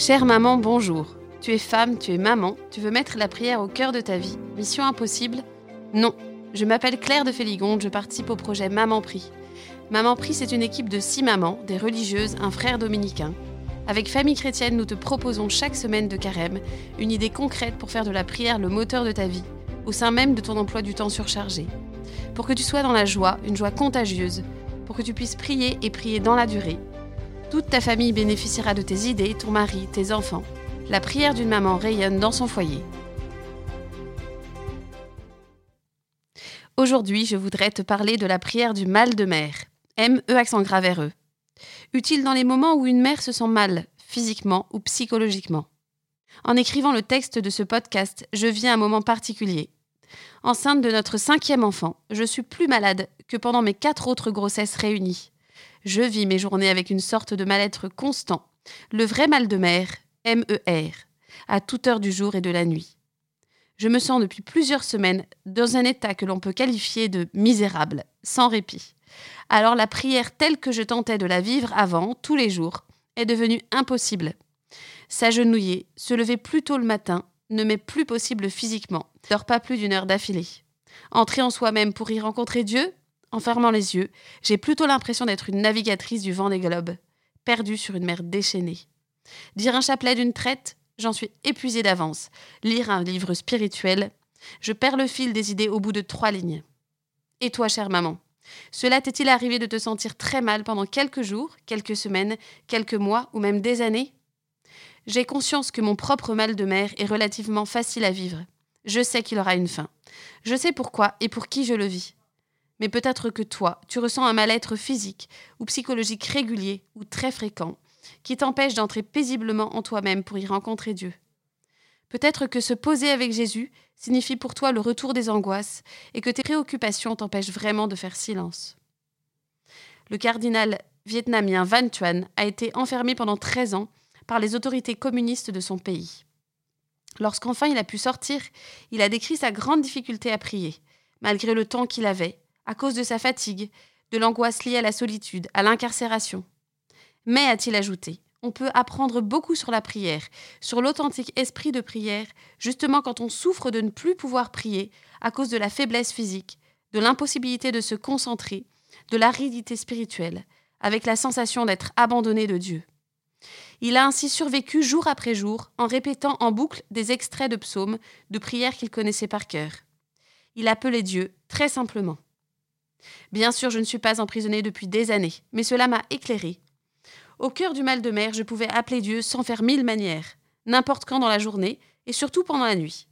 Chère maman, bonjour. Tu es femme, tu es maman, tu veux mettre la prière au cœur de ta vie. Mission impossible? Non. Je m'appelle Claire de Féligonde, je participe au projet Maman Prie. Maman Prie, c'est une équipe de six mamans, des religieuses, un frère dominicain. Avec Famille Chrétienne, nous te proposons chaque semaine de carême une idée concrète pour faire de la prière le moteur de ta vie, au sein même de ton emploi du temps surchargé. Pour que tu sois dans la joie, une joie contagieuse, pour que tu puisses prier et prier dans la durée. Toute ta famille bénéficiera de tes idées, ton mari, tes enfants. La prière d'une maman rayonne dans son foyer. Aujourd'hui, je voudrais te parler de la prière du mal de mer. M-E accent grave R-E. Utile dans les moments où une mère se sent mal, physiquement ou psychologiquement. En écrivant le texte de ce podcast, je viens un moment particulier. Enceinte de notre cinquième enfant, je suis plus malade que pendant mes quatre autres grossesses réunies. Je vis mes journées avec une sorte de mal-être constant, le vrai mal de mer, M-E-R, à toute heure du jour et de la nuit. Je me sens depuis plusieurs semaines dans un état que l'on peut qualifier de misérable, sans répit. Alors la prière telle que je tentais de la vivre avant, tous les jours, est devenue impossible. S'agenouiller, se lever plus tôt le matin, ne m'est plus possible physiquement. Dors pas plus d'une heure d'affilée. Entrer en soi-même pour y rencontrer Dieu, en fermant les yeux, j'ai plutôt l'impression d'être une navigatrice du vent des globes, perdue sur une mer déchaînée. Dire un chapelet d'une traite, j'en suis épuisée d'avance. Lire un livre spirituel, je perds le fil des idées au bout de trois lignes. Et toi, chère maman, cela t'est-il arrivé de te sentir très mal pendant quelques jours, quelques semaines, quelques mois ou même des années? J'ai conscience que mon propre mal de mer est relativement facile à vivre. Je sais qu'il aura une fin. Je sais pourquoi et pour qui je le vis. Mais peut-être que toi, tu ressens un mal-être physique ou psychologique régulier ou très fréquent qui t'empêche d'entrer paisiblement en toi-même pour y rencontrer Dieu. Peut-être que se poser avec Jésus signifie pour toi le retour des angoisses et que tes préoccupations t'empêchent vraiment de faire silence. Le cardinal vietnamien Van Thuan a été enfermé pendant 13 ans par les autorités communistes de son pays. Lorsqu'enfin il a pu sortir, il a décrit sa grande difficulté à prier, malgré le temps qu'il avait, à cause de sa fatigue, de l'angoisse liée à la solitude, à l'incarcération. Mais, a-t-il ajouté, on peut apprendre beaucoup sur la prière, sur l'authentique esprit de prière, justement quand on souffre de ne plus pouvoir prier à cause de la faiblesse physique, de l'impossibilité de se concentrer, de l'aridité spirituelle, avec la sensation d'être abandonné de Dieu. Il a ainsi survécu jour après jour en répétant en boucle des extraits de psaumes, de prières qu'il connaissait par cœur. Il appelait Dieu très simplement. Bien sûr, je ne suis pas emprisonné depuis des années, mais cela m'a éclairé. Au cœur du mal de mer, je pouvais appeler Dieu sans faire mille manières, n'importe quand dans la journée, et surtout pendant la nuit.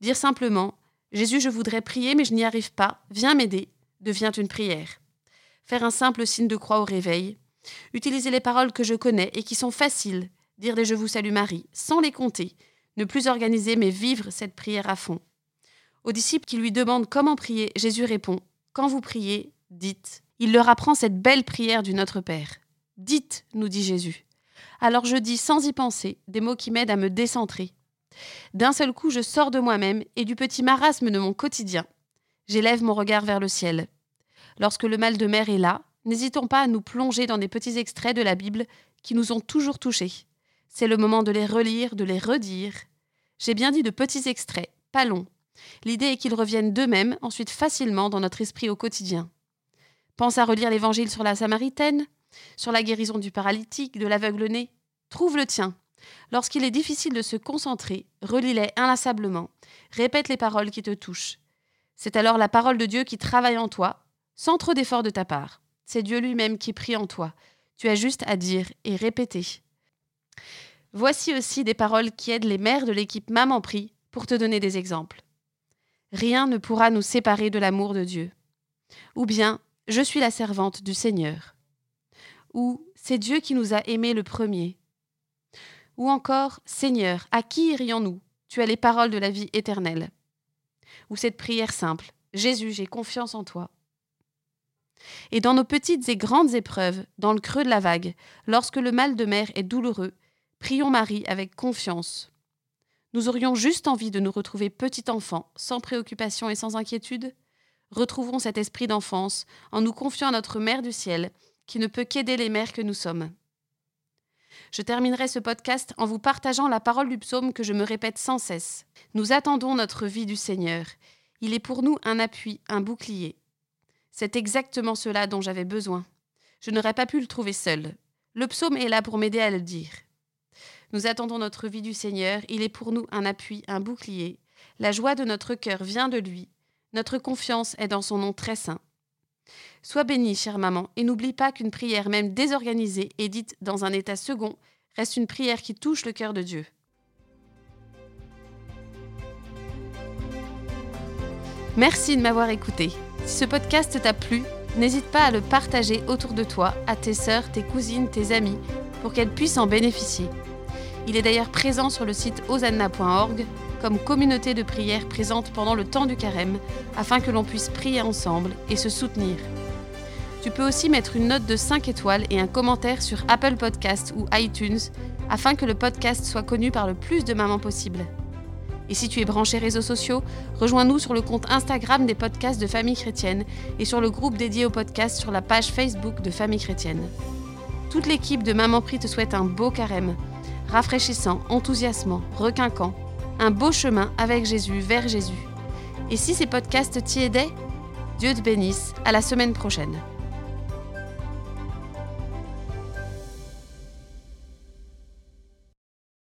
Dire simplement Jésus, je voudrais prier, mais je n'y arrive pas, viens m'aider, devient une prière. Faire un simple signe de croix au réveil, utiliser les paroles que je connais et qui sont faciles, dire des Je vous salue Marie, sans les compter, ne plus organiser mais vivre cette prière à fond. Aux disciples qui lui demandent comment prier, Jésus répond Quand vous priez, dites. Il leur apprend cette belle prière du Notre Père. Dites, nous dit Jésus. Alors je dis sans y penser des mots qui m'aident à me décentrer. D'un seul coup, je sors de moi-même et du petit marasme de mon quotidien. J'élève mon regard vers le ciel. Lorsque le mal de mer est là, n'hésitons pas à nous plonger dans des petits extraits de la Bible qui nous ont toujours touchés. C'est le moment de les relire, de les redire. J'ai bien dit de petits extraits, pas longs. L'idée est qu'ils reviennent d'eux-mêmes ensuite facilement dans notre esprit au quotidien. Pense à relire l'Évangile sur la Samaritaine, sur la guérison du paralytique, de l'aveugle-né, trouve le tien. Lorsqu'il est difficile de se concentrer, relis-les inlassablement, répète les paroles qui te touchent. C'est alors la parole de Dieu qui travaille en toi, sans trop d'effort de ta part. C'est Dieu lui-même qui prie en toi. Tu as juste à dire et répéter. Voici aussi des paroles qui aident les mères de l'équipe Maman Prie pour te donner des exemples. Rien ne pourra nous séparer de l'amour de Dieu. Ou bien, je suis la servante du Seigneur ou c'est Dieu qui nous a aimés le premier. Ou encore Seigneur, à qui irions-nous? Tu as les paroles de la vie éternelle. Ou cette prière simple Jésus, j'ai confiance en toi. Et dans nos petites et grandes épreuves, dans le creux de la vague, lorsque le mal de mer est douloureux, prions Marie avec confiance. Nous aurions juste envie de nous retrouver petit enfant, sans préoccupation et sans inquiétude. Retrouvons cet esprit d'enfance en nous confiant à notre Mère du ciel qui ne peut qu'aider les mères que nous sommes. Je terminerai ce podcast en vous partageant la parole du psaume que je me répète sans cesse. Nous attendons notre vie du Seigneur. Il est pour nous un appui, un bouclier. C'est exactement cela dont j'avais besoin. Je n'aurais pas pu le trouver seul. Le psaume est là pour m'aider à le dire. Nous attendons notre vie du Seigneur, il est pour nous un appui, un bouclier. La joie de notre cœur vient de lui. Notre confiance est dans son nom très saint. Sois bénie, chère maman, et n'oublie pas qu'une prière même désorganisée et dite dans un état second reste une prière qui touche le cœur de Dieu. Merci de m'avoir écouté. Si ce podcast t'a plu, n'hésite pas à le partager autour de toi, à tes sœurs, tes cousines, tes amis, pour qu'elles puissent en bénéficier. Il est d'ailleurs présent sur le site osanna.org comme communauté de prière présente pendant le temps du carême, afin que l'on puisse prier ensemble et se soutenir. Tu peux aussi mettre une note de 5 étoiles et un commentaire sur Apple Podcasts ou iTunes, afin que le podcast soit connu par le plus de mamans possible. Et si tu es branché réseaux sociaux, rejoins-nous sur le compte Instagram des podcasts de Famille Chrétienne et sur le groupe dédié au podcast sur la page Facebook de Famille Chrétienne. Toute l'équipe de Maman Prie te souhaite un beau carême, rafraîchissant, enthousiasmant, requinquant, un beau chemin avec Jésus, vers Jésus. Et si ces podcasts t'y aidaient, Dieu te bénisse, à la semaine prochaine.